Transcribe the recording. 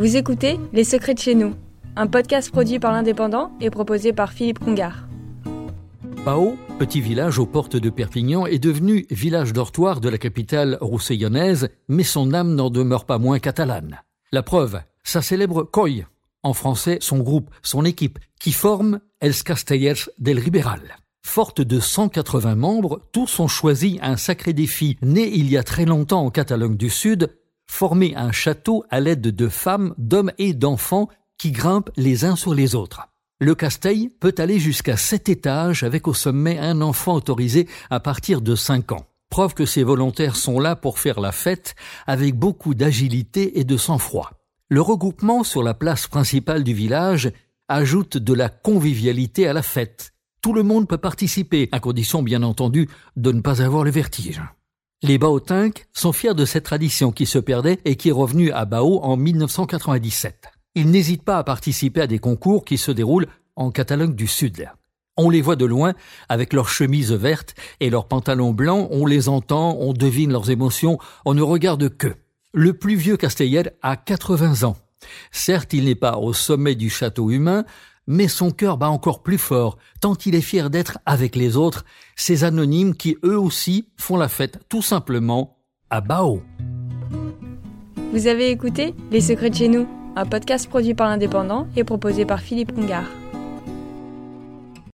Vous écoutez Les Secrets de chez nous, un podcast produit par l'Indépendant et proposé par Philippe Congar. Pau, petit village aux portes de Perpignan, est devenu village dortoir de la capitale roussillonnaise, mais son âme n'en demeure pas moins catalane. La preuve, sa célèbre COI, en français son groupe, son équipe, qui forme Els Castellers del Riberal. Forte de 180 membres, tous ont choisi un sacré défi né il y a très longtemps en Catalogne du Sud, former un château à l'aide de femmes, d'hommes et d'enfants qui grimpent les uns sur les autres. Le Castell peut aller jusqu'à sept étages avec au sommet un enfant autorisé à partir de cinq ans. Preuve que ces volontaires sont là pour faire la fête avec beaucoup d'agilité et de sang-froid. Le regroupement sur la place principale du village ajoute de la convivialité à la fête. Tout le monde peut participer, à condition bien entendu de ne pas avoir le vertige. Les Baotinques sont fiers de cette tradition qui se perdait et qui est revenue à Bao en 1997. Ils n'hésitent pas à participer à des concours qui se déroulent en Catalogne du Sud. On les voit de loin avec leurs chemises vertes et leurs pantalons blancs, on les entend, on devine leurs émotions, on ne regarde que. Le plus vieux Castellet a 80 ans. Certes, il n'est pas au sommet du château humain, mais son cœur bat encore plus fort, tant il est fier d'être avec les autres, ces anonymes qui eux aussi font la fête tout simplement à Bao. Vous avez écouté Les Secrets de chez nous, un podcast produit par l'Indépendant et proposé par Philippe Congar.